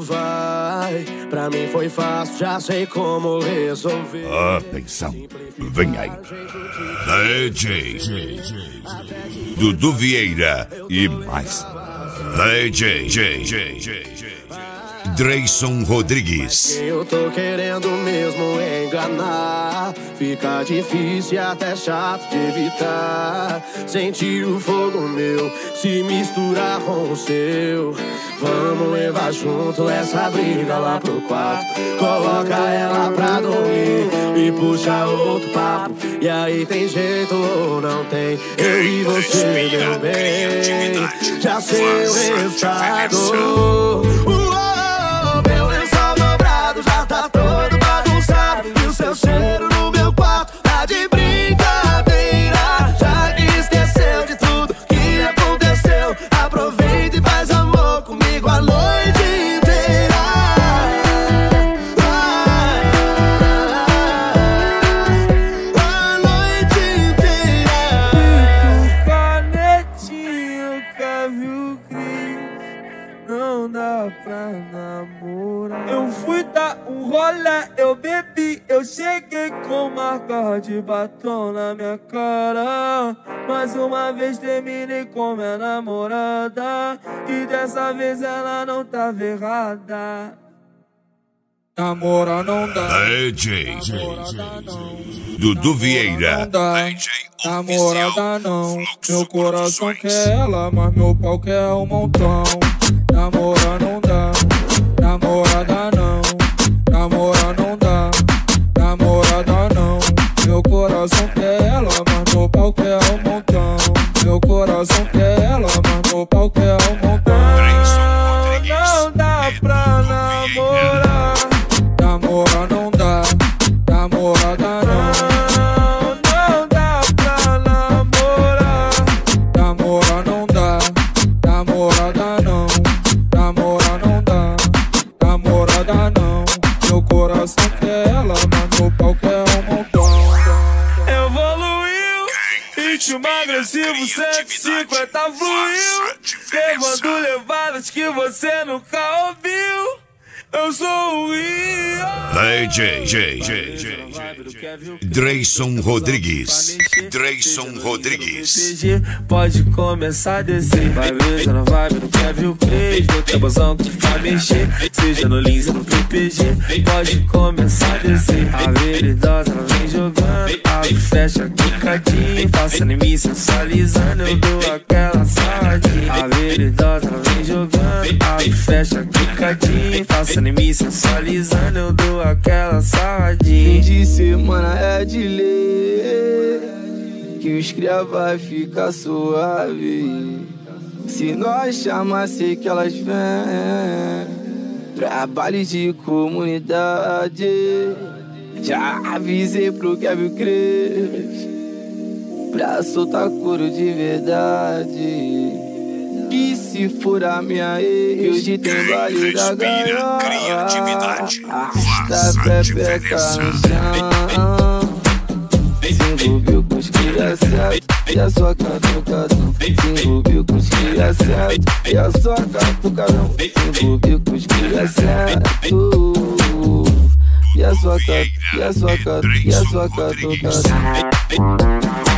Vai, pra mim foi fácil, já sei como resolver. Atenção, vem aí. DJ Dudu Vieira e mais. DJ Dreyson Rodrigues. Eu tô querendo mesmo enganar. Fica difícil e até chato de evitar. Sentir o fogo meu se misturar com o seu. Vamos levar junto essa briga lá pro quarto. Coloca ela pra dormir e puxa outro papo. E aí tem jeito ou não tem? Eu e você, meu bem. Já sei o resultado. Rolê, eu bebi, eu cheguei com marca de batom na minha cara. Mais uma vez terminei com minha namorada, e dessa vez ela não tava errada. Namorar não dá. DJ Dudu Vieira. Não dá. Namorada não, meu coração quer ela, mas meu pau quer um montão. Namorar não dá, namorada mas ritmo agressivo, 150 fluiu, levando levadas que você nunca ouviu. Eu sou o Rio. Dreyson Rodrigues. Dreyson Rodrigues. Pode começar a descer. Vai ver, na vibe do Kevin Craig. Vou ter bozão que vai mexer. Seja no Lins ou no PPG. Pode começar a descer. A veridosa, ela vem jogando. Abre, fecha, quicadinho. Passando em mim, sensualizando. Eu dou aquela saladinha. A veridosa, vem jogando. Abre, fecha, quicadinho. Passando em mim, sensualizando. Eu dou aquela saladinha. Fim de semana é de ler Que os cria vai ficar suave Se nós chamar, sei que elas vêm Trabalho de comunidade Já avisei pro Kevin Cres Pra soltar couro de verdade. Que se for a minha ex Hoje tem baile da Respira gaiola criatividade. Arrasta a pepeca no chão Se envolveu com os cria certo E a sua catucadão Se envolveu com os cria certo E a sua catucadão Se envolveu com os cria certo. E a sua cat, e a sua cat, e a sua catucadão